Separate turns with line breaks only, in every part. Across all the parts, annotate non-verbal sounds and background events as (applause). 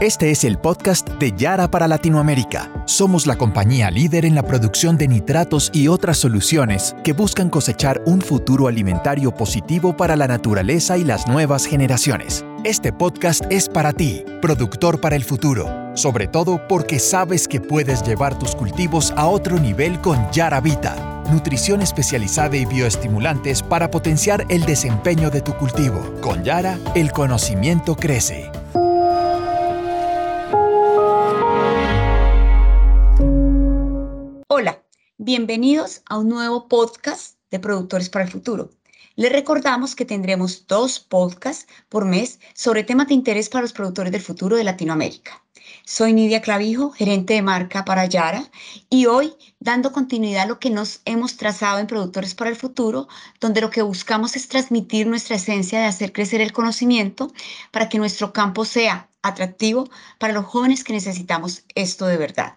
Este es el podcast de Yara para Latinoamérica. Somos la compañía líder en la producción de nitratos y otras soluciones que buscan cosechar un futuro alimentario positivo para la naturaleza y las nuevas generaciones. Este podcast es para ti, productor para el futuro, sobre todo porque sabes que puedes llevar tus cultivos a otro nivel con Yara Vita, nutrición especializada y bioestimulantes para potenciar el desempeño de tu cultivo. Con Yara, el conocimiento crece.
Bienvenidos a un nuevo podcast de Productores para el Futuro. Les recordamos que tendremos dos podcasts por mes sobre temas de interés para los productores del futuro de Latinoamérica. Soy Nidia Clavijo, gerente de marca para Yara, y hoy dando continuidad a lo que nos hemos trazado en Productores para el Futuro, donde lo que buscamos es transmitir nuestra esencia de hacer crecer el conocimiento para que nuestro campo sea atractivo para los jóvenes que necesitamos esto de verdad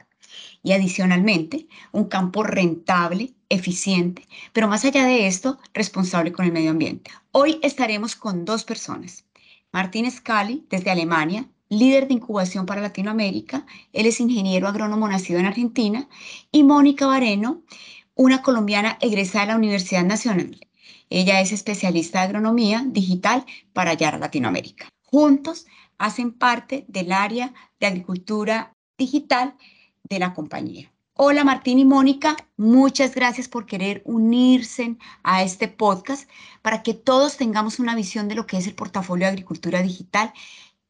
y adicionalmente un campo rentable, eficiente, pero más allá de esto, responsable con el medio ambiente. Hoy estaremos con dos personas. Martín Scali, desde Alemania, líder de incubación para Latinoamérica. Él es ingeniero agrónomo nacido en Argentina. Y Mónica Bareno, una colombiana egresada de la Universidad Nacional. Ella es especialista de agronomía digital para Yara Latinoamérica. Juntos hacen parte del área de agricultura digital de la compañía. Hola Martín y Mónica, muchas gracias por querer unirse a este podcast para que todos tengamos una visión de lo que es el portafolio de agricultura digital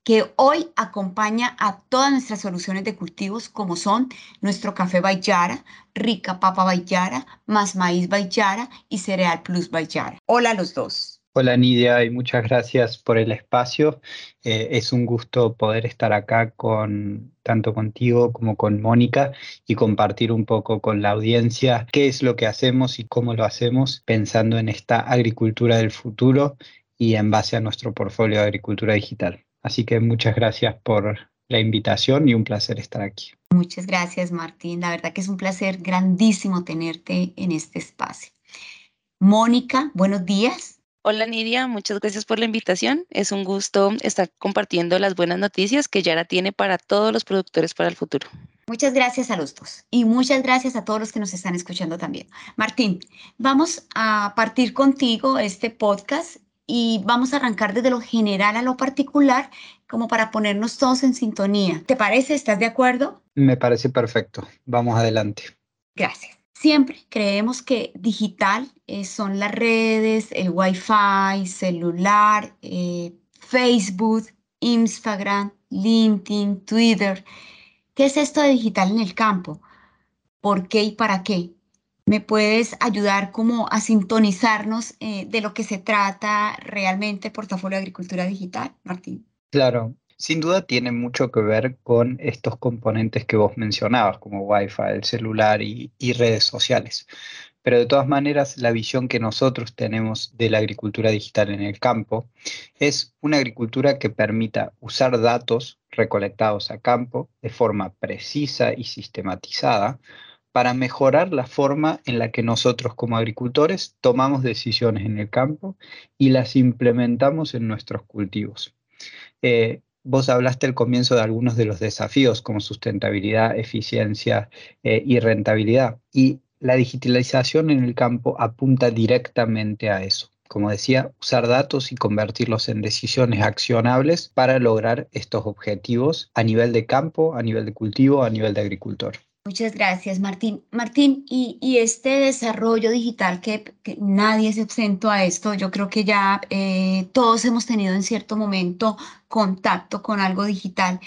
que hoy acompaña a todas nuestras soluciones de cultivos como son nuestro café Bayara, rica papa Bayara, más maíz Bayara y cereal plus Bayara. Hola a los dos.
Hola Nidia y muchas gracias por el espacio. Eh, es un gusto poder estar acá con tanto contigo como con Mónica y compartir un poco con la audiencia qué es lo que hacemos y cómo lo hacemos pensando en esta agricultura del futuro y en base a nuestro portfolio de agricultura digital. Así que muchas gracias por la invitación y un placer estar aquí.
Muchas gracias Martín. La verdad que es un placer grandísimo tenerte en este espacio. Mónica, buenos días.
Hola Nidia, muchas gracias por la invitación. Es un gusto estar compartiendo las buenas noticias que Yara tiene para todos los productores para el futuro.
Muchas gracias a los dos y muchas gracias a todos los que nos están escuchando también. Martín, vamos a partir contigo este podcast y vamos a arrancar desde lo general a lo particular como para ponernos todos en sintonía. ¿Te parece? ¿Estás de acuerdo?
Me parece perfecto. Vamos adelante.
Gracias. Siempre creemos que digital eh, son las redes, el Wi-Fi, celular, eh, Facebook, Instagram, LinkedIn, Twitter. ¿Qué es esto de digital en el campo? ¿Por qué y para qué? ¿Me puedes ayudar como a sintonizarnos eh, de lo que se trata realmente portafolio de agricultura digital, Martín?
Claro, sin duda tiene mucho que ver con estos componentes que vos mencionabas, como Wi-Fi, el celular y, redes sociales. Pero de todas maneras, la visión que nosotros tenemos de la agricultura digital en el campo es una agricultura que permita usar datos recolectados a campo de forma precisa y sistematizada para mejorar la forma en la que nosotros como agricultores tomamos decisiones en el campo y las implementamos en nuestros cultivos. Eh, Vos hablaste al comienzo de algunos de los desafíos como sustentabilidad, eficiencia eh, y rentabilidad. Y la digitalización en el campo apunta directamente a eso. Como decía, usar datos y convertirlos en decisiones accionables para lograr estos objetivos a nivel de campo, a nivel de cultivo, a nivel de agricultor.
Muchas gracias, Martín. Martín, y, este desarrollo digital que, nadie se exento a esto, yo creo que ya eh, todos hemos tenido en cierto momento contacto con algo digital.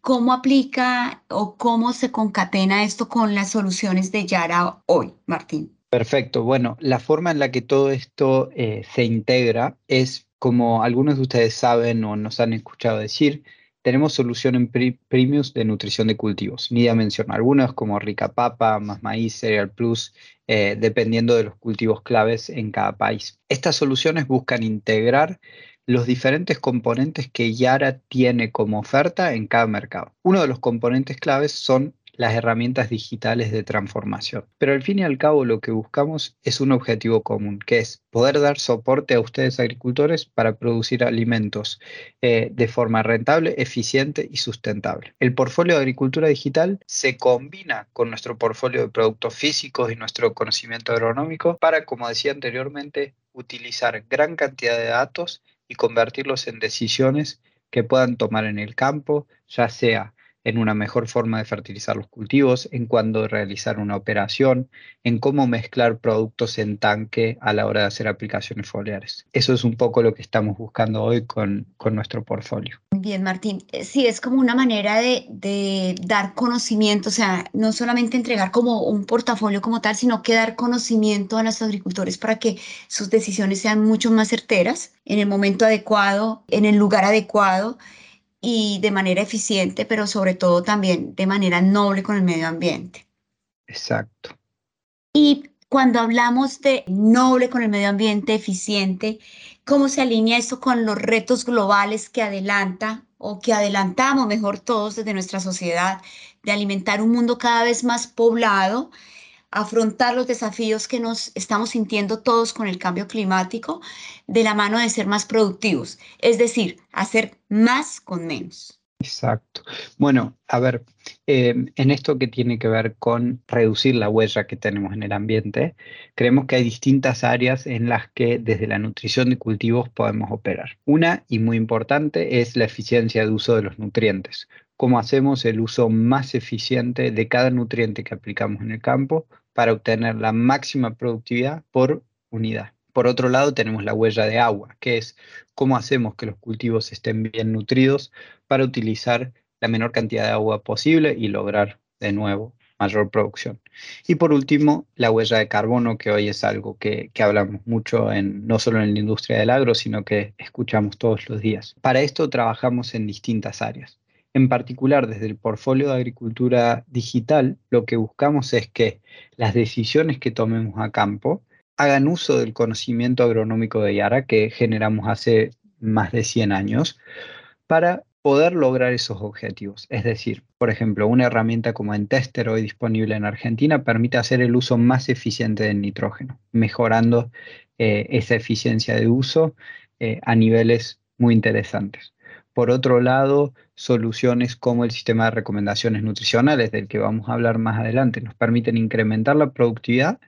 ¿Cómo aplica o cómo se concatena esto con las soluciones de Yara hoy, Martín?
Perfecto. Bueno, la forma en la que todo esto eh, se integra es, como algunos de ustedes saben o nos han escuchado decir, tenemos solución en premiums de nutrición de cultivos. Nidia menciona algunos como Rica Papa, Más Maíz, Cereal Plus, eh, dependiendo de los cultivos claves en cada país. Estas soluciones buscan integrar los diferentes componentes que Yara tiene como oferta en cada mercado. Uno de los componentes claves son las herramientas digitales de transformación. Pero al fin y al cabo lo que buscamos es un objetivo común, que es poder dar soporte a ustedes agricultores para producir alimentos eh, de forma rentable, eficiente y sustentable. El portfolio de agricultura digital se combina con nuestro portfolio de productos físicos y nuestro conocimiento agronómico para, como decía anteriormente, utilizar gran cantidad de datos y convertirlos en decisiones que puedan tomar en el campo, ya sea en una mejor forma de fertilizar los cultivos, en cuándo realizar una operación, en cómo mezclar productos en tanque a la hora de hacer aplicaciones foliares. Eso es un poco lo que estamos buscando hoy con, con nuestro portfolio.
Bien, Martín. Eh, sí, es como una manera de, de, dar conocimiento, o sea, no solamente entregar como un portafolio como tal, sino que dar conocimiento a los agricultores para que sus decisiones sean mucho más certeras en el momento adecuado, en el lugar adecuado y de manera eficiente, pero sobre todo también de manera noble con el medio ambiente.
Exacto.
Y cuando hablamos de noble con el medio ambiente, eficiente, ¿cómo se alinea esto con los retos globales que adelanta o que adelantamos mejor todos desde nuestra sociedad de alimentar un mundo cada vez más poblado afrontar los desafíos que nos estamos sintiendo todos con el cambio climático de la mano de ser más productivos, es decir, hacer más con menos.
Exacto. Bueno, a ver, em, en esto que tiene que ver con reducir la huella que tenemos en el ambiente, creemos que hay distintas áreas en las que desde la nutrición de cultivos podemos operar. Una, y muy importante, es la eficiencia de uso de los nutrientes. Cómo hacemos el uso más eficiente de cada nutriente que aplicamos en el campo para obtener la máxima productividad por unidad. Por otro lado, tenemos la huella de agua, que es cómo hacemos que los cultivos estén bien nutridos para utilizar la menor cantidad de agua posible y lograr de nuevo mayor producción. Y por último, la huella de carbono, que hoy es algo que, hablamos mucho en, no solo en la industria del agro, sino que escuchamos todos los días. Para esto trabajamos en distintas áreas. En particular, desde el portfolio de agricultura digital, lo que buscamos es que las decisiones que tomemos a campo hagan uso del conocimiento agronómico de Yara que generamos hace más de 100 años para poder lograr esos objetivos. Es decir, por ejemplo, una herramienta como Entester hoy disponible en Argentina permite hacer el uso más eficiente del nitrógeno, mejorando eh, esa eficiencia de uso eh, a niveles muy interesantes. Por otro lado, soluciones como el sistema de recomendaciones nutricionales, del que vamos a hablar más adelante, nos permiten incrementar la productividad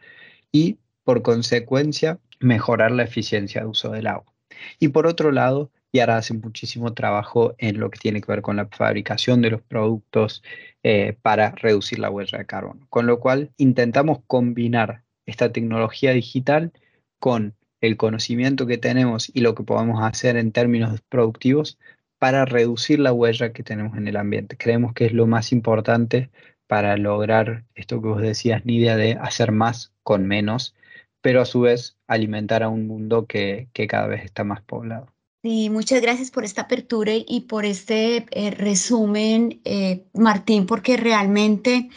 y, por consecuencia, mejorar la eficiencia de uso del agua. Y por otro lado, Yara hace muchísimo trabajo en lo que tiene que ver con la fabricación de los productos eh, para reducir la huella de carbono. Con lo cual, intentamos combinar esta tecnología digital con el conocimiento que tenemos y lo que podemos hacer en términos productivos para reducir la huella que tenemos en el ambiente. Creemos que es lo más importante para lograr esto que vos decías, Nidia, de hacer más con menos, pero a su vez alimentar a un mundo que, que cada vez está más poblado.
Sí, muchas gracias por esta apertura y por este eh, resumen, eh, Martín, porque realmente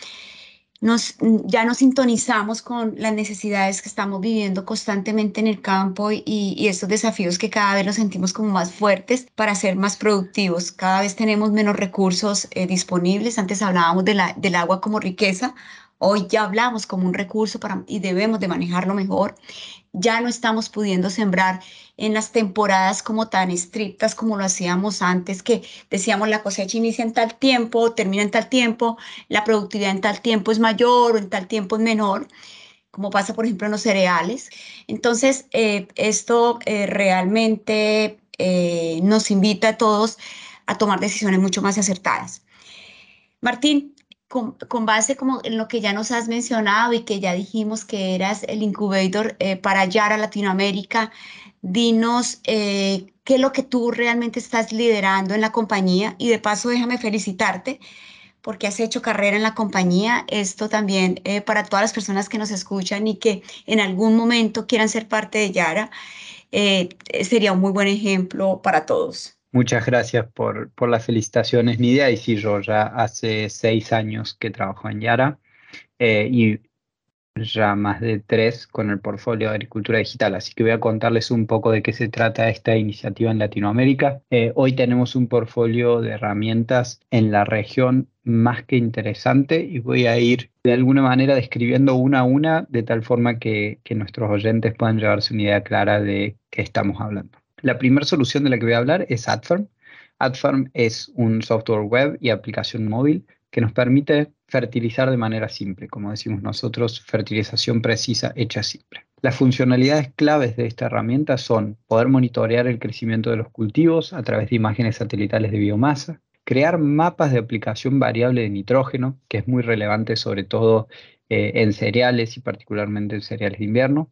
nos, ya nos sintonizamos con las necesidades que estamos viviendo constantemente en el campo y, y, estos desafíos que cada vez nos sentimos como más fuertes para ser más productivos. Cada vez tenemos menos recursos eh, disponibles. Antes hablábamos de la, del agua como riqueza. Hoy ya hablamos como un recurso para, y debemos de manejarlo mejor ya no estamos pudiendo sembrar en las temporadas como tan estrictas como lo hacíamos antes, que decíamos la cosecha inicia en tal tiempo, termina en tal tiempo, la productividad en tal tiempo es mayor o en tal tiempo es menor, como pasa por ejemplo en los cereales. Entonces, eh, esto eh, realmente eh, nos invita a todos a tomar decisiones mucho más acertadas. Martín, con, base como en lo que ya nos has mencionado y que ya dijimos que eras el incubator eh, para Yara Latinoamérica, dinos eh, qué es lo que tú realmente estás liderando en la compañía y de paso déjame felicitarte porque has hecho carrera en la compañía. Esto también eh, para todas las personas que nos escuchan y que en algún momento quieran ser parte de Yara, sería un muy buen ejemplo para todos.
Muchas gracias por, las felicitaciones, Nidia. Y sí, yo ya hace seis años que trabajo en Yara eh, y ya más de tres con el portfolio de agricultura digital, así que voy a contarles un poco de qué se trata esta iniciativa en Latinoamérica. Eh, hoy tenemos un portfolio de herramientas en la región más que interesante y voy a ir de alguna manera describiendo una a una de tal forma que nuestros oyentes puedan llevarse una idea clara de qué estamos hablando. La primera solución de la que voy a hablar es AdFarm. AdFarm es un software web y aplicación móvil que nos permite fertilizar de manera simple, como decimos nosotros, fertilización precisa hecha simple. Las funcionalidades claves de esta herramienta son poder monitorear el crecimiento de los cultivos a través de imágenes satelitales de biomasa, crear mapas de aplicación variable de nitrógeno, que es muy relevante sobre todo eh, en cereales y particularmente en cereales de invierno,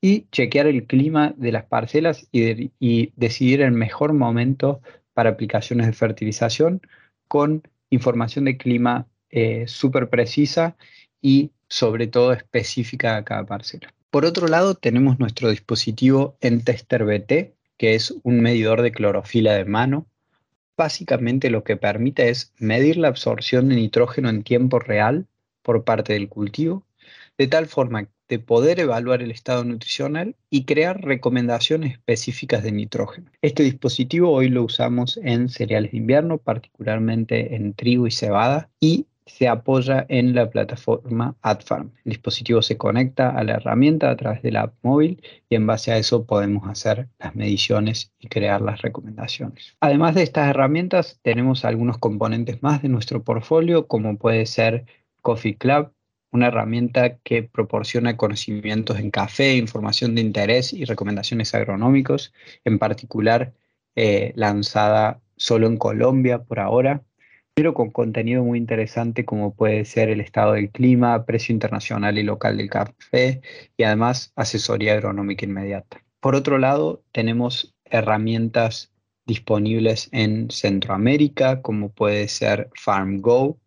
y chequear el clima de las parcelas y, decidir el mejor momento para aplicaciones de fertilización con información de clima eh, súper precisa y sobre todo específica a cada parcela. Por otro lado, tenemos nuestro dispositivo Entester BT, que es un medidor de clorofila de mano. Básicamente lo que permite es medir la absorción de nitrógeno en tiempo real por parte del cultivo, de tal forma de poder evaluar el estado nutricional y crear recomendaciones específicas de nitrógeno. Este dispositivo hoy lo usamos en cereales de invierno, particularmente en trigo y cebada, y se apoya en la plataforma AdFarm. El dispositivo se conecta a la herramienta a través de la app móvil y en base a eso podemos hacer las mediciones y crear las recomendaciones. Además de estas herramientas, tenemos algunos componentes más de nuestro portfolio, como puede ser Coffee Club, una herramienta que proporciona conocimientos en café, información de interés y recomendaciones agronómicos, en particular eh, lanzada solo en Colombia por ahora pero con contenido muy interesante como puede ser el estado del clima, precio internacional y local del café y además asesoría agronómica inmediata. Por otro lado, tenemos herramientas disponibles en Centroamérica como puede ser FarmGo.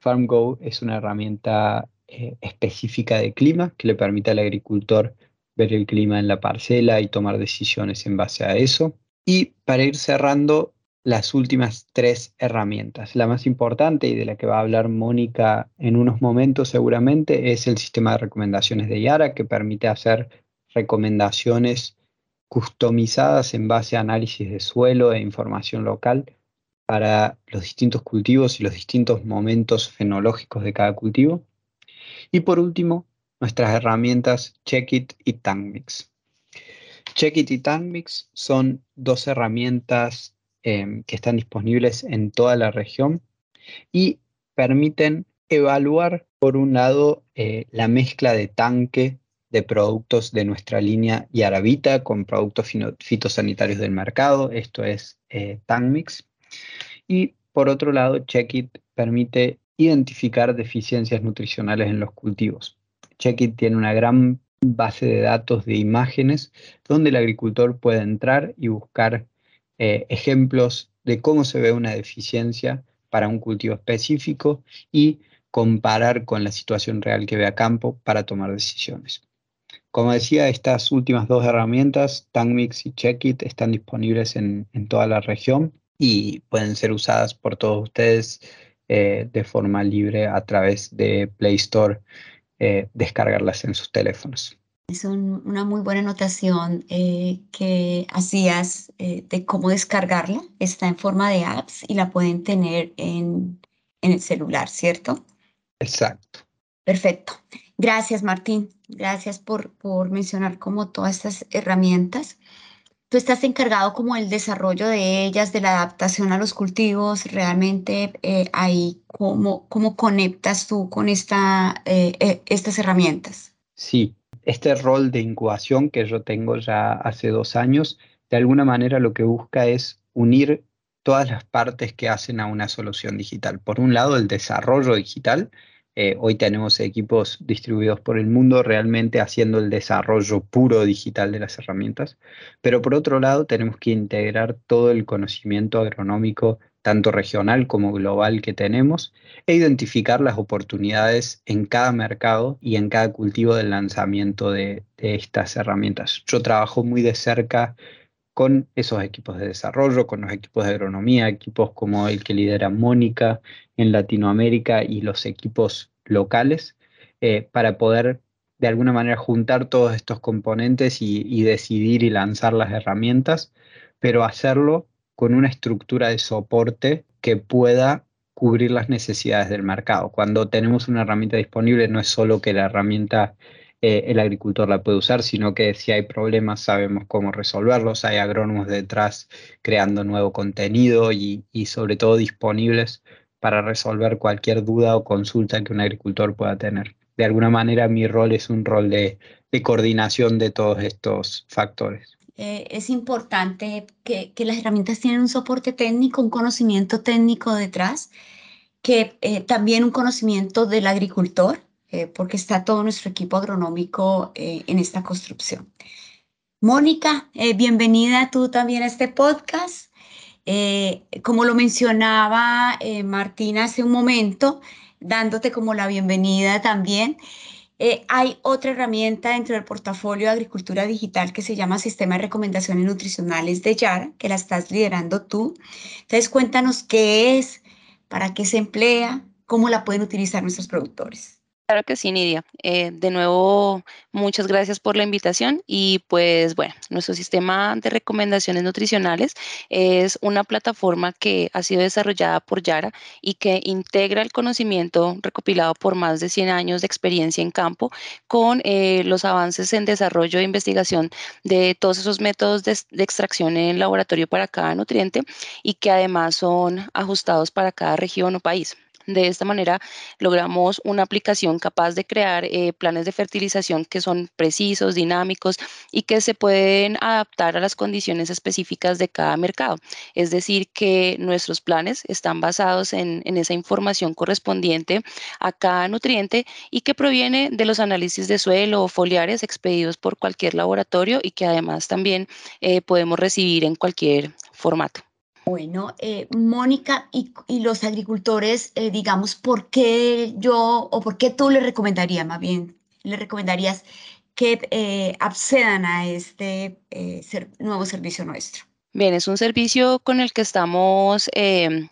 FarmGo es una herramienta eh, específica de clima que le permite al agricultor ver el clima en la parcela y tomar decisiones en base a eso. Y para ir cerrando, las últimas tres herramientas. La más importante y de la que va a hablar Mónica en unos momentos seguramente es el sistema de recomendaciones de Yara que permite hacer recomendaciones customizadas en base a análisis de suelo e información local para los distintos cultivos y los distintos momentos fenológicos de cada cultivo. Y por último, nuestras herramientas Checkit y TankMix. Checkit y TankMix son dos herramientas Em, que están disponibles en toda la región y permiten evaluar, por un lado, eh, la mezcla de tanque de productos de nuestra línea Yaravita con productos fitosanitarios del mercado, esto es eh, TankMix. Y por otro lado, Checkit permite identificar deficiencias nutricionales en los cultivos. Checkit tiene una gran base de datos de imágenes donde el agricultor puede entrar y buscar eh, ejemplos de cómo se ve una deficiencia para un cultivo específico y comparar con la situación real que ve a campo para tomar decisiones. Como decía, estas últimas dos herramientas, TankMix y Checkit, están disponibles en, toda la región y pueden ser usadas por todos ustedes eh, de forma libre a través de Play Store, eh, descargarlas en sus teléfonos.
Es una muy buena anotación eh, que hacías eh, de cómo descargarla. Está en forma de apps y la pueden tener en, en el celular, ¿cierto?
Exacto.
Perfecto. Gracias, Martín. Gracias por, por mencionar como todas estas herramientas. Tú estás encargado como el desarrollo de ellas, de la adaptación a los cultivos, realmente eh, ahí, ¿cómo, ¿cómo conectas tú con esta, estas herramientas?
Sí, este rol de incubación que yo tengo ya hace dos años, de alguna manera lo que busca es unir todas las partes que hacen a una solución digital. Por un lado, el desarrollo digital. Eh, hoy tenemos equipos distribuidos por el mundo realmente haciendo el desarrollo puro digital de las herramientas. Pero por otro lado, tenemos que integrar todo el conocimiento agronómico tanto regional como global que tenemos, e identificar las oportunidades en cada mercado y en cada cultivo del lanzamiento de, estas herramientas. Yo trabajo muy de cerca con esos equipos de desarrollo, con los equipos de agronomía, equipos como el que lidera Mónica en Latinoamérica y los equipos locales, eh, para poder de alguna manera juntar todos estos componentes y, decidir y lanzar las herramientas, pero hacerlo con una estructura de soporte que pueda cubrir las necesidades del mercado. Cuando tenemos una herramienta disponible, no es solo que la herramienta eh, el agricultor la puede usar, sino que si hay problemas sabemos cómo resolverlos, hay agrónomos detrás creando nuevo contenido y, y sobre todo disponibles para resolver cualquier duda o consulta que un agricultor pueda tener. De alguna manera mi rol es un rol de, coordinación de todos estos factores.
Eh, es importante que, las herramientas tienen un soporte técnico, un conocimiento técnico detrás, que eh, también un conocimiento del agricultor, eh, porque está todo nuestro equipo agronómico en esta construcción. Mónica, bienvenida tú también a este podcast. Eh, como lo mencionaba eh, Martina hace un momento, dándote como la bienvenida también, eh, hay otra herramienta dentro del portafolio de agricultura digital que se llama Sistema de Recomendaciones Nutricionales de Yara, que la estás liderando tú. Entonces, cuéntanos qué es, para qué se emplea, cómo la pueden utilizar nuestros productores.
Claro que sí, Nidia. Eh, de nuevo, muchas gracias por la invitación y pues bueno, nuestro sistema de recomendaciones nutricionales es una plataforma que ha sido desarrollada por Yara y que integra el conocimiento recopilado por más de 100 años de experiencia en campo con eh, los avances en desarrollo e investigación de todos esos métodos de, de extracción en laboratorio para cada nutriente y que además son ajustados para cada región o país. De esta manera logramos una aplicación capaz de crear eh, planes de fertilización que son precisos, dinámicos y que se pueden adaptar a las condiciones específicas de cada mercado. Es decir, que nuestros planes están basados en, esa información correspondiente a cada nutriente y que proviene de los análisis de suelo o foliares expedidos por cualquier laboratorio y que además también eh, podemos recibir en cualquier formato.
Bueno, eh, Mónica, y, los agricultores, eh, digamos, ¿por qué yo o por qué tú le recomendarías, más bien, le recomendarías que eh, accedan a este nuevo servicio nuestro?
Bien, es un servicio con el que estamos em,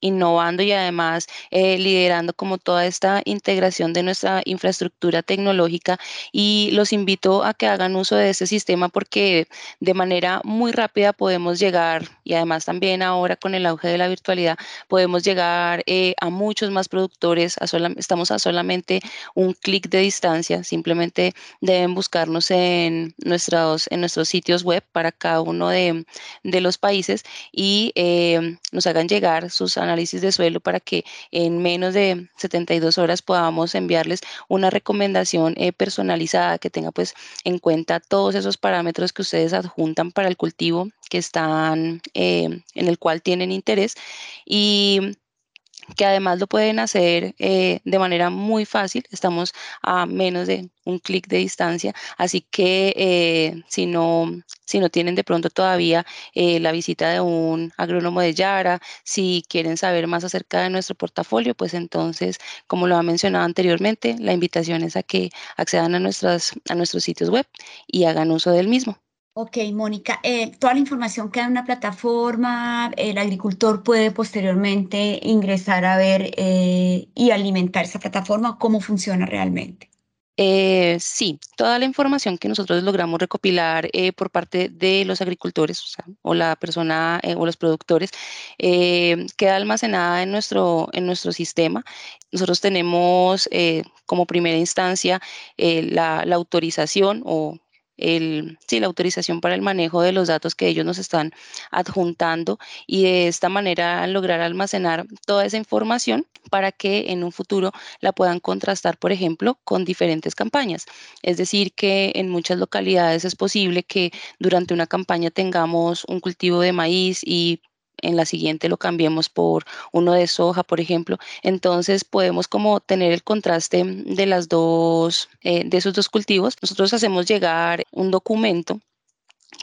innovando y además eh, liderando como toda esta integración de nuestra infraestructura tecnológica. Y los invito a que hagan uso de este sistema porque de manera muy rápida podemos llegar y además también ahora con el auge de la virtualidad podemos llegar eh, a muchos más productores, estamos a solamente un clic de distancia, simplemente deben buscarnos en nuestros, en nuestros sitios web para cada uno de, los países y eh, nos hagan llegar sus análisis de suelo para que en menos de 72 horas podamos enviarles una recomendación eh, personalizada que tenga pues en cuenta todos esos parámetros que ustedes adjuntan para el cultivo que están eh, en el cual tienen interés. Y que además lo pueden hacer eh, de manera muy fácil. Estamos a menos de un clic de distancia, así que eh, si, no, si no tienen de pronto todavía eh, la visita de un agrónomo de Yara, si quieren saber más acerca de nuestro portafolio, pues entonces, como lo ha mencionado anteriormente, la invitación es a que accedan a, nuestras, a nuestros sitios web y hagan uso del mismo.
Ok, Mónica, eh, toda la información queda en una plataforma, el agricultor puede posteriormente ingresar a ver eh, y alimentar esa plataforma, ¿cómo funciona realmente?
Eh, sí, toda la información que nosotros logramos recopilar por parte de los agricultores o, la persona o los productores queda almacenada en nuestro, en nuestro sistema. Nosotros tenemos como primera instancia la, la autorización o el, sí, la autorización para el manejo de los datos que ellos nos están adjuntando y de esta manera lograr almacenar toda esa información para que en un futuro la puedan contrastar, por ejemplo, con diferentes campañas. Es decir, que en muchas localidades es posible que durante una campaña tengamos un cultivo de maíz y en la siguiente lo cambiemos por uno de soja, por ejemplo. Entonces podemos como tener el contraste de las dos, eh, de esos dos cultivos. Nosotros hacemos llegar un documento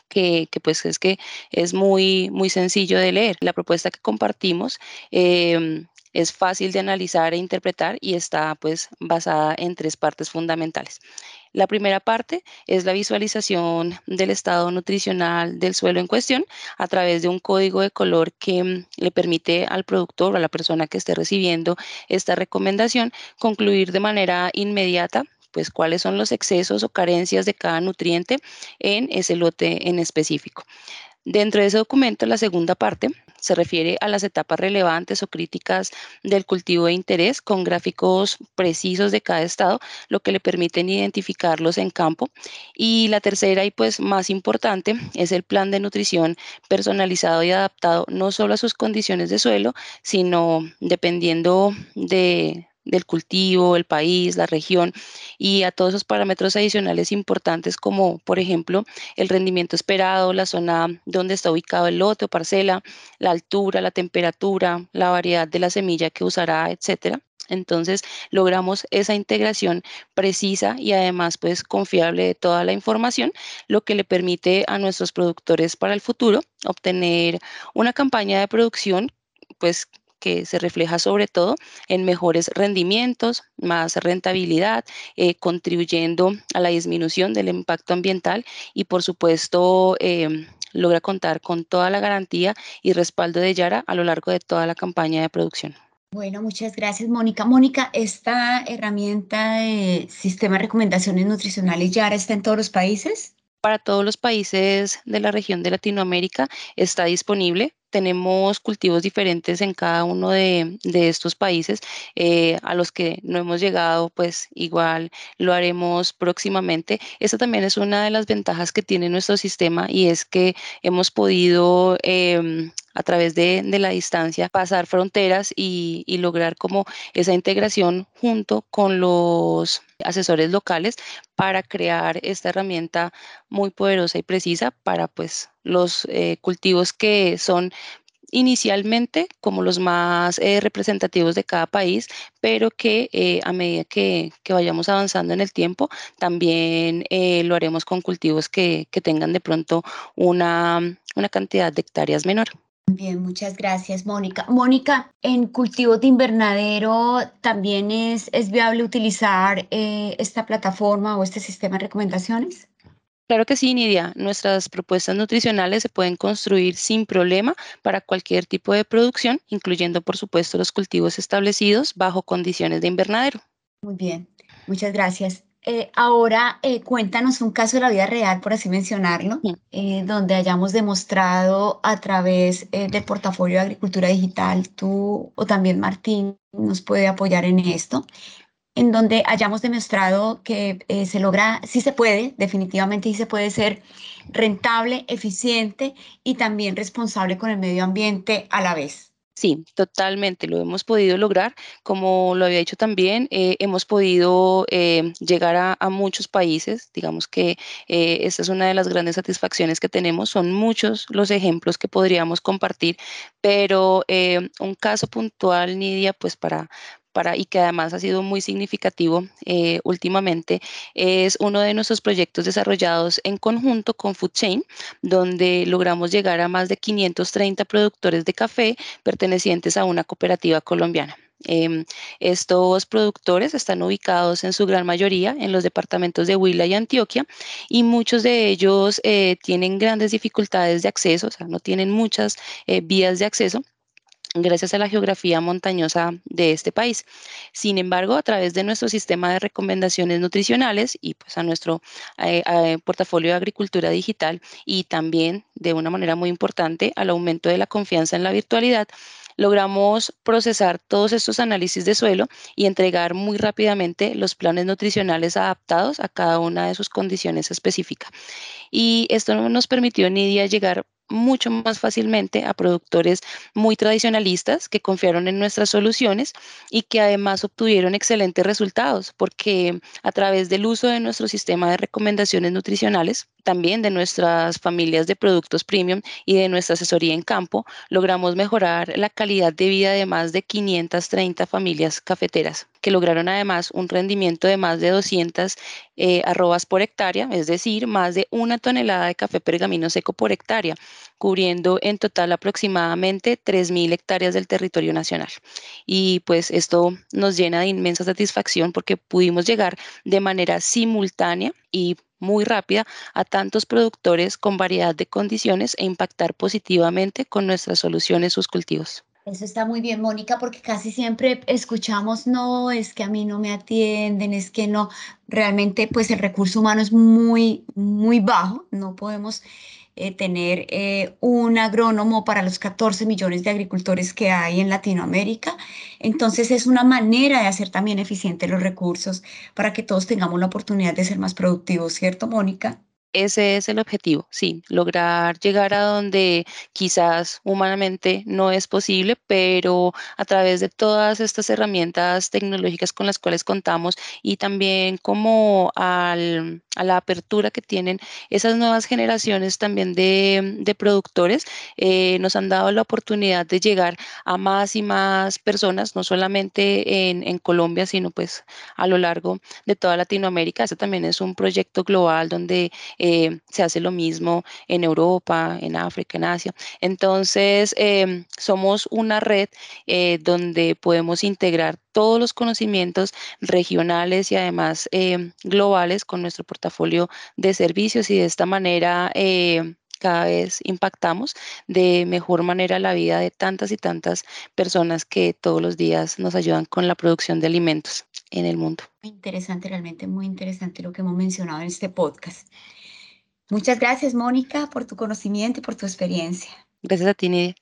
que, pues es que es muy, muy sencillo de leer. La propuesta que compartimos em, es fácil de analizar e interpretar y está pues basada en tres partes fundamentales. La primera parte es la visualización del estado nutricional del suelo en cuestión a través de un código de color que mm, le permite al productor o a la persona que esté recibiendo esta recomendación concluir de manera inmediata pues cuáles son los excesos o carencias de cada nutriente en ese lote en específico. Dentro de ese documento, la segunda parte se refiere a las etapas relevantes o críticas del cultivo de interés con gráficos precisos de cada estado, lo que le permiten identificarlos en campo. Y la tercera y pues más importante es el plan de nutrición personalizado y adaptado no solo a sus condiciones de suelo, sino dependiendo de del cultivo, el país, la región y a todos esos parámetros adicionales importantes como por ejemplo el rendimiento esperado, la zona donde está ubicado el lote o parcela, la altura, la temperatura, la variedad de la semilla que usará, etcétera. Entonces logramos esa integración precisa y además pues confiable de toda la información, lo que le permite a nuestros productores para el futuro obtener una campaña de producción pues que se refleja sobre todo en mejores rendimientos, más rentabilidad, eh, contribuyendo a la disminución del impacto ambiental y por supuesto em, logra contar con toda la garantía y respaldo de Yara a lo largo de toda la campaña de producción.
Bueno, muchas gracias, Mónica. Mónica, ¿esta herramienta de sistema de recomendaciones nutricionales Yara está en todos los países?
Para todos los países de la región de Latinoamérica está disponible tenemos cultivos diferentes en cada uno de, estos países eh, a los que no hemos llegado, pues igual lo haremos próximamente. Esta también es una de las ventajas que tiene nuestro sistema y es que hemos podido em, a través de, la distancia, pasar fronteras y, lograr como esa integración junto con los asesores locales para crear esta herramienta muy poderosa y precisa para pues los eh, cultivos que son inicialmente como los más eh, representativos de cada país, pero que eh, a medida que, vayamos avanzando en el tiempo, también lo haremos con cultivos que, tengan de pronto una cantidad de hectáreas menor.
Bien, muchas gracias, Mónica. Mónica, en cultivos de invernadero también es, es viable utilizar eh, esta plataforma o este sistema de recomendaciones.
Claro que sí, Nidia. Nuestras propuestas nutricionales se pueden construir sin problema para cualquier tipo de producción, incluyendo, por supuesto, los cultivos establecidos bajo condiciones de invernadero.
Muy bien, muchas gracias. Eh, ahora eh, cuéntanos un caso de la vida real, por así mencionarlo, eh, donde hayamos demostrado a través del portafolio de agricultura digital, tú o también Martín nos puede apoyar en esto, en donde hayamos demostrado que se logra, sí se puede, definitivamente sí se puede ser rentable, eficiente y también responsable con el medio ambiente a la vez.
Sí, totalmente, lo hemos podido lograr. Como lo había dicho también, eh, hemos podido eh, llegar a, muchos países. Digamos que eh, esta es una de las grandes satisfacciones que tenemos. Son muchos los ejemplos que podríamos compartir, pero un caso puntual, Nidia, pues para, y que además ha sido muy significativo eh, últimamente, es uno de nuestros proyectos desarrollados en conjunto con Food Chain, donde logramos llegar a más de 530 productores de café pertenecientes a una cooperativa colombiana. Em, estos productores están ubicados en su gran mayoría en los departamentos de Huila y Antioquia y muchos de ellos eh, tienen grandes dificultades de acceso, o sea, no tienen muchas eh, vías de acceso gracias a la geografía montañosa de este país. Sin embargo, a través de nuestro sistema de recomendaciones nutricionales y pues a nuestro eh, eh, portafolio de agricultura digital y también de una manera muy importante al aumento de la confianza en la virtualidad, logramos procesar todos estos análisis de suelo y entregar muy rápidamente los planes nutricionales adaptados a cada una de sus condiciones específicas. Y esto nos permitió, Nidia, llegar mucho más fácilmente a productores muy tradicionalistas que confiaron en nuestras soluciones y que además obtuvieron excelentes resultados porque a través del uso de nuestro sistema de recomendaciones nutricionales, también de nuestras familias de productos premium y de nuestra asesoría en campo, logramos mejorar la calidad de vida de más de 530 familias cafeteras que lograron además un rendimiento de más de 200 eh, arrobas por hectárea, es decir, más de una tonelada de café pergamino seco por hectárea, cubriendo en total aproximadamente 3.000 hectáreas del territorio nacional. Y pues esto nos llena de inmensa satisfacción porque pudimos llegar de manera simultánea y muy rápida a tantos productores con variedad de condiciones e impactar positivamente con nuestras soluciones sus cultivos.
Eso está muy bien, Mónica, porque casi siempre escuchamos, no, es que a mí no me atienden, es que no, realmente pues el recurso humano es muy, muy bajo, no podemos eh, tener eh, un agrónomo para los 14 millones de agricultores que hay en Latinoamérica. Entonces es una manera de hacer también eficientes los recursos para que todos tengamos la oportunidad de ser más productivos, ¿cierto, Mónica?
Ese es el objetivo, sí, lograr llegar a donde quizás humanamente no es posible, pero a través de todas estas herramientas tecnológicas con las cuales contamos y también como al, a la apertura que tienen esas nuevas generaciones también de, productores, eh, nos han dado la oportunidad de llegar a más y más personas, no solamente en, Colombia, sino pues a lo largo de toda Latinoamérica. Este también es un proyecto global donde se hace lo mismo en Europa, en África, en Asia. Entonces, em, somos una red eh, donde podemos integrar todos los conocimientos regionales y además em, globales con nuestro portafolio de servicios y de esta manera em, cada vez impactamos de mejor manera la vida de tantas y tantas personas que todos los días nos ayudan con la producción de alimentos en el mundo.
Muy interesante, realmente muy interesante lo que hemos mencionado en este podcast. Muchas gracias, Mónica, por tu conocimiento y por tu experiencia.
Gracias a ti, Nidia.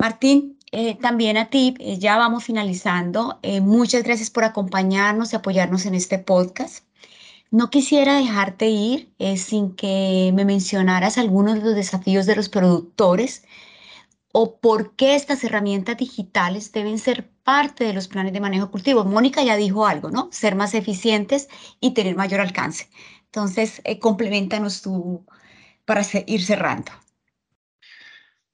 Martín, eh, también a ti, eh, ya vamos finalizando. Eh, muchas gracias por acompañarnos y apoyarnos en este podcast. No quisiera dejarte ir sin que me mencionaras algunos de los desafíos de los productores o por qué estas herramientas digitales deben ser parte de los planes de manejo cultivo. Mónica ya dijo algo, ¿no? Ser más eficientes y tener mayor alcance. Entonces, eh, complementanos tú para ir cerrando.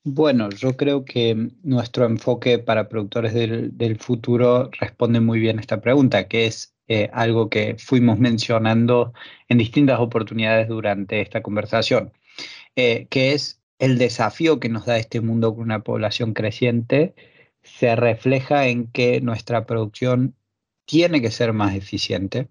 Bueno, yo creo que nuestro enfoque para productores del, futuro responde muy bien a esta pregunta, que es eh, algo que fuimos mencionando en distintas oportunidades durante esta conversación, eh, que es el desafío que nos da este mundo con una población creciente, se refleja en que nuestra producción tiene que ser más eficiente,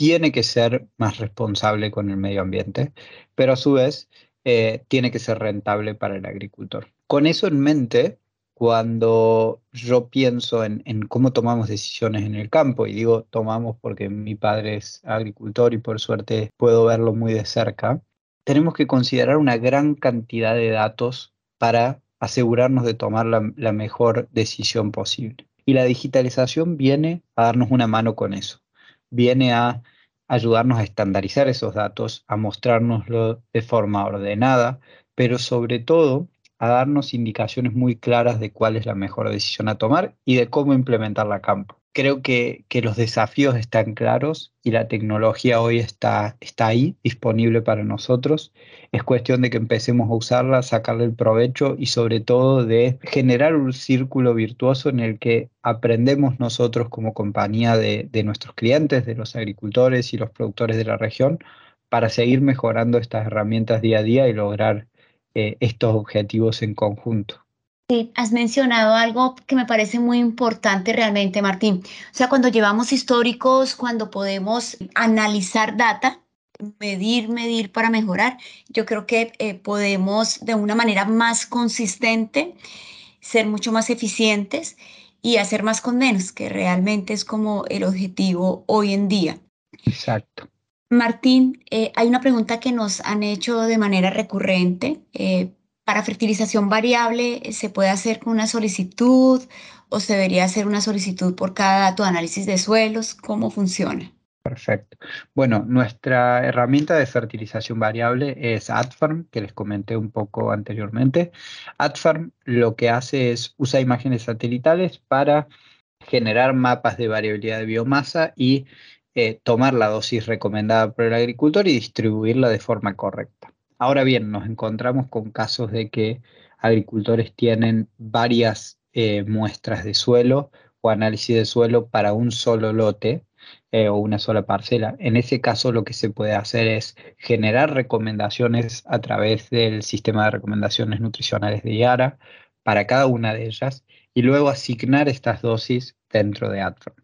tiene que ser más responsable con el medio ambiente, pero a su vez eh, tiene que ser rentable para el agricultor. Con eso en mente, cuando yo pienso en, cómo tomamos decisiones en el campo, y digo tomamos porque mi padre es agricultor y por suerte puedo verlo muy de cerca, tenemos que considerar una gran cantidad de datos para asegurarnos de tomar la mejor decisión posible. Y la digitalización viene a darnos una mano con eso viene a ayudarnos a estandarizar esos datos, a mostrárnoslo de forma ordenada, pero sobre todo a darnos indicaciones muy claras de cuál es la mejor decisión a tomar y de cómo implementarla a campo creo que, los desafíos están claros y la tecnología hoy está, está ahí, disponible para nosotros. Es cuestión de que empecemos a usarla, sacarle el provecho y sobre todo de generar un círculo virtuoso en el que aprendemos nosotros como compañía de, nuestros clientes, de los agricultores y los productores de la región, para seguir mejorando estas herramientas día a día y lograr eh, estos objetivos en conjunto.
Sí, has mencionado algo que me parece muy importante realmente, Martín. O sea, cuando llevamos históricos, cuando podemos analizar data, medir, medir para mejorar, yo creo que eh, podemos de una manera más consistente ser mucho más eficientes y hacer más con menos, que realmente es como el objetivo hoy en día.
Exacto.
Martín, eh, hay una pregunta que nos han hecho de manera recurrente. Eh, para fertilización variable eh, se puede hacer con una solicitud o se debería hacer una solicitud por cada dato de análisis de suelos. ¿Cómo funciona?
Perfecto. Bueno, nuestra herramienta de fertilización variable es AdFarm, que les comenté un poco anteriormente. AdFarm lo que hace es usa imágenes satelitales para generar mapas de variabilidad de biomasa y eh, tomar la dosis recomendada por el agricultor y distribuirla de forma correcta. Ahora bien, nos encontramos con casos de que agricultores tienen varias eh, muestras de suelo o análisis de suelo para un solo lote eh, o una sola parcela. En ese caso lo que se puede hacer es generar recomendaciones a través del sistema de recomendaciones nutricionales de IARA para cada una de ellas y luego asignar estas dosis dentro de AdForm.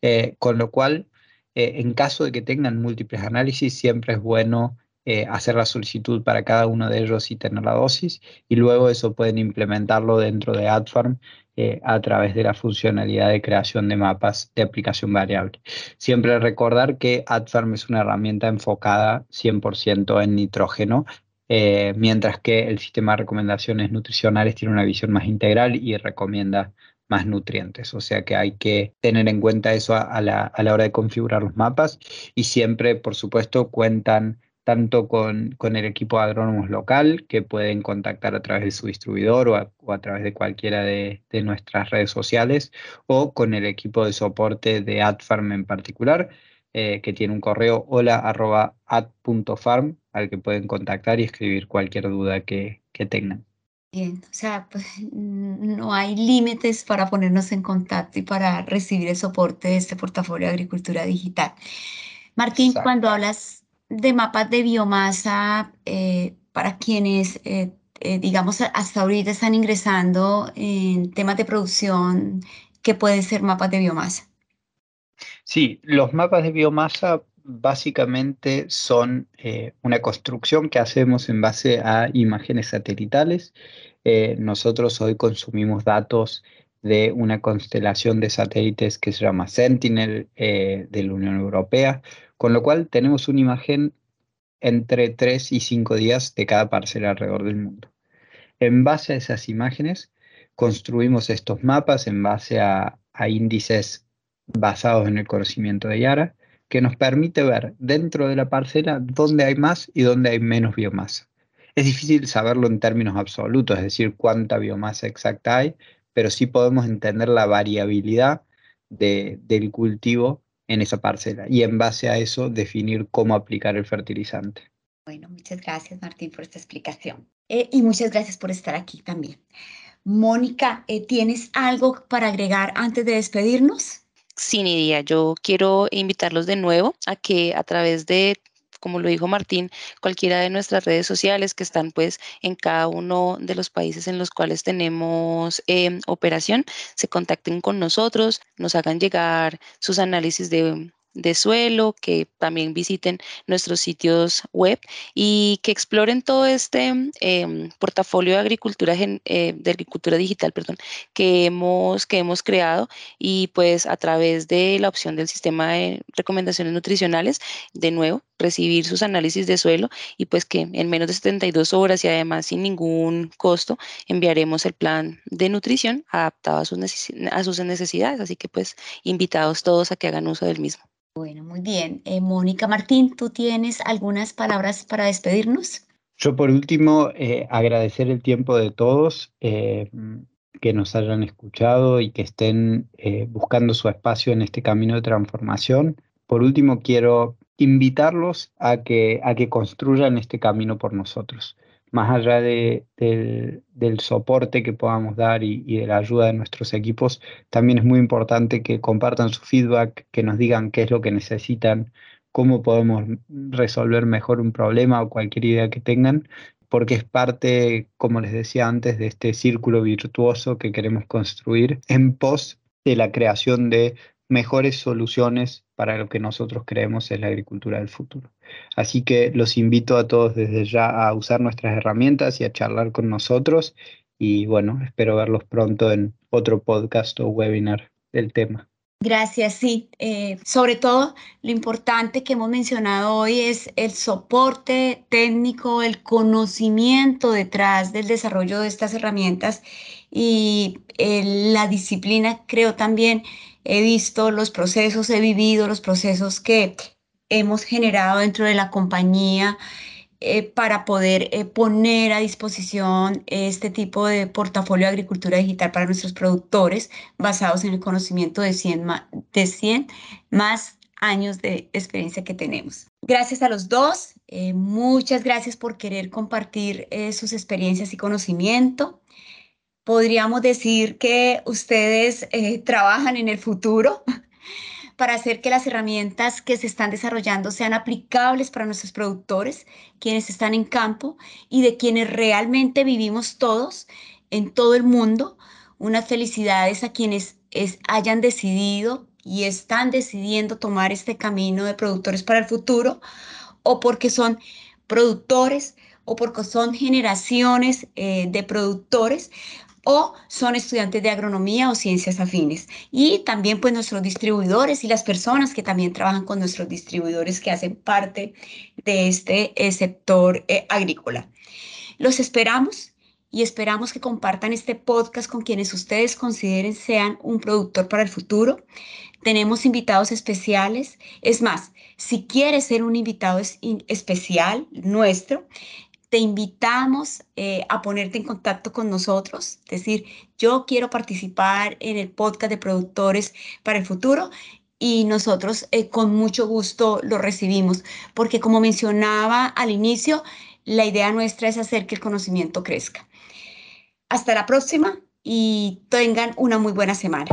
Eh, con lo cual, en caso de que tengan múltiples análisis, siempre es bueno eh, hacer la solicitud para cada uno de ellos y tener la dosis, y luego eso pueden implementarlo dentro de AdFarm eh, a través de la funcionalidad de creación de mapas de aplicación variable. Siempre recordar que AdFarm es una herramienta enfocada 100% en nitrógeno, eh, mientras que el sistema de recomendaciones nutricionales tiene una visión más integral y recomienda más nutrientes. O sea que hay que tener en cuenta eso a, la, a la hora de configurar los mapas y siempre, por supuesto, cuentan tanto con, el equipo de agrónomos local, que pueden contactar a través de su distribuidor o a, través de cualquiera de, nuestras redes sociales, o con el equipo de soporte de AdFarm en particular, eh, que tiene un correo hola arroba ad.farm al que pueden contactar y escribir cualquier duda que, tengan.
Bien, o sea, pues no hay límites para ponernos en contacto y para recibir el soporte de este portafolio de agricultura digital. Martín, cuando hablas de mapas de biomasa eh, para quienes, eh, eh, digamos, hasta ahorita están ingresando en temas de producción que pueden ser mapas de biomasa?
Sí, los mapas de biomasa básicamente son una construcción que hacemos en base a imágenes satelitales. nosotros hoy consumimos datos de una constelación de satélites que se llama Sentinel de la Unión Europea, con lo cual tenemos una imagen entre 3 y 5 días de cada parcela alrededor del mundo. En base a esas imágenes, construimos estos mapas en base a, índices basados en el conocimiento de Yara, que nos permite ver dentro de la parcela dónde hay más y dónde hay menos biomasa. Es difícil saberlo en términos absolutos, es decir, cuánta biomasa exacta hay, pero sí podemos entender la variabilidad del cultivo en esa parcela y en base a eso definir cómo aplicar el fertilizante.
Bueno, muchas gracias Martín por esta explicación eh, y muchas gracias por estar aquí también. Mónica, eh, ¿tienes algo para agregar antes de despedirnos?
Sí, Nidia, yo quiero invitarlos de nuevo a que a través de como lo dijo Martín, cualquiera de nuestras redes sociales que están pues en cada uno de los países en los cuales tenemos em, operación, se contacten con nosotros, nos hagan llegar sus análisis de de suelo, que también visiten nuestros sitios web y que exploren todo este em, portafolio de agricultura, eh, de agricultura digital que, hemos, que hemos creado y pues a través de la opción del sistema de recomendaciones nutricionales, de nuevo, recibir sus análisis de suelo y pues que en menos de 72 horas y además sin ningún costo enviaremos el plan de nutrición adaptado a sus, a sus necesidades. Así que pues invitados todos a que hagan uso del mismo.
Bueno, muy bien. Eh, Mónica Martín, ¿tú tienes algunas palabras para despedirnos?
Yo por último, eh, agradecer el tiempo de todos eh, que nos hayan escuchado y que estén buscando su espacio en este camino de transformación. Por último, quiero invitarlos a que, a que construyan este camino por nosotros más allá de, del, soporte que podamos dar y, de la ayuda de nuestros equipos, también es muy importante que compartan su feedback, que nos digan qué es lo que necesitan, cómo podemos resolver mejor un problema o cualquier idea que tengan, porque es parte, como les decía antes, de este círculo virtuoso que queremos construir en pos de la creación de mejores soluciones para lo que nosotros creemos es la agricultura del futuro. Así que los invito a todos desde ya a usar nuestras herramientas y a charlar con nosotros y bueno, espero verlos pronto en otro podcast o webinar del tema.
Gracias, sí. Eh, sobre todo, lo importante que hemos mencionado hoy es el soporte técnico, el conocimiento detrás del desarrollo de estas herramientas y eh, la disciplina, creo también, he visto los procesos, he vivido los procesos que hemos generado dentro de la compañía eh, para poder eh, poner a disposición este tipo de portafolio de agricultura digital para nuestros productores basados en el conocimiento de 100, de 100 más años de experiencia que tenemos. Gracias a los dos, eh, muchas gracias por querer compartir sus experiencias y conocimiento podríamos decir que ustedes trabajan en el futuro (laughs) para hacer que las herramientas que se están desarrollando sean aplicables para nuestros productores, quienes están en campo y de quienes realmente vivimos todos en todo el mundo. Unas felicidades a quienes hayan decidido y están decidiendo tomar este camino de productores para el futuro o porque son productores o porque son generaciones eh, de productores o son estudiantes de agronomía o ciencias afines. Y también pues nuestros distribuidores y las personas que también trabajan con nuestros distribuidores que hacen parte de este eh, sector eh, agrícola. Los esperamos y esperamos que compartan este podcast con quienes ustedes consideren sean un productor para el futuro. Tenemos invitados especiales. Es más, si quieres ser un invitado especial nuestro, te invitamos eh, a ponerte en contacto con nosotros, es decir, yo quiero participar en el podcast de productores para el futuro y nosotros eh, con mucho gusto lo recibimos, porque como mencionaba al inicio, la idea nuestra es hacer que el conocimiento crezca. Hasta la próxima y tengan una muy buena semana.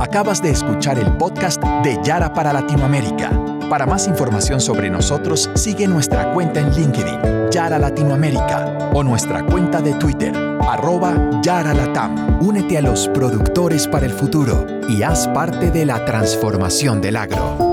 Acabas de escuchar el podcast de Yara para Latinoamérica. Para más información sobre nosotros, sigue nuestra cuenta en LinkedIn, Yara Latinoamérica, o nuestra cuenta de Twitter, arroba Yara Latam. Únete a los productores para el futuro y haz parte de la transformación del agro.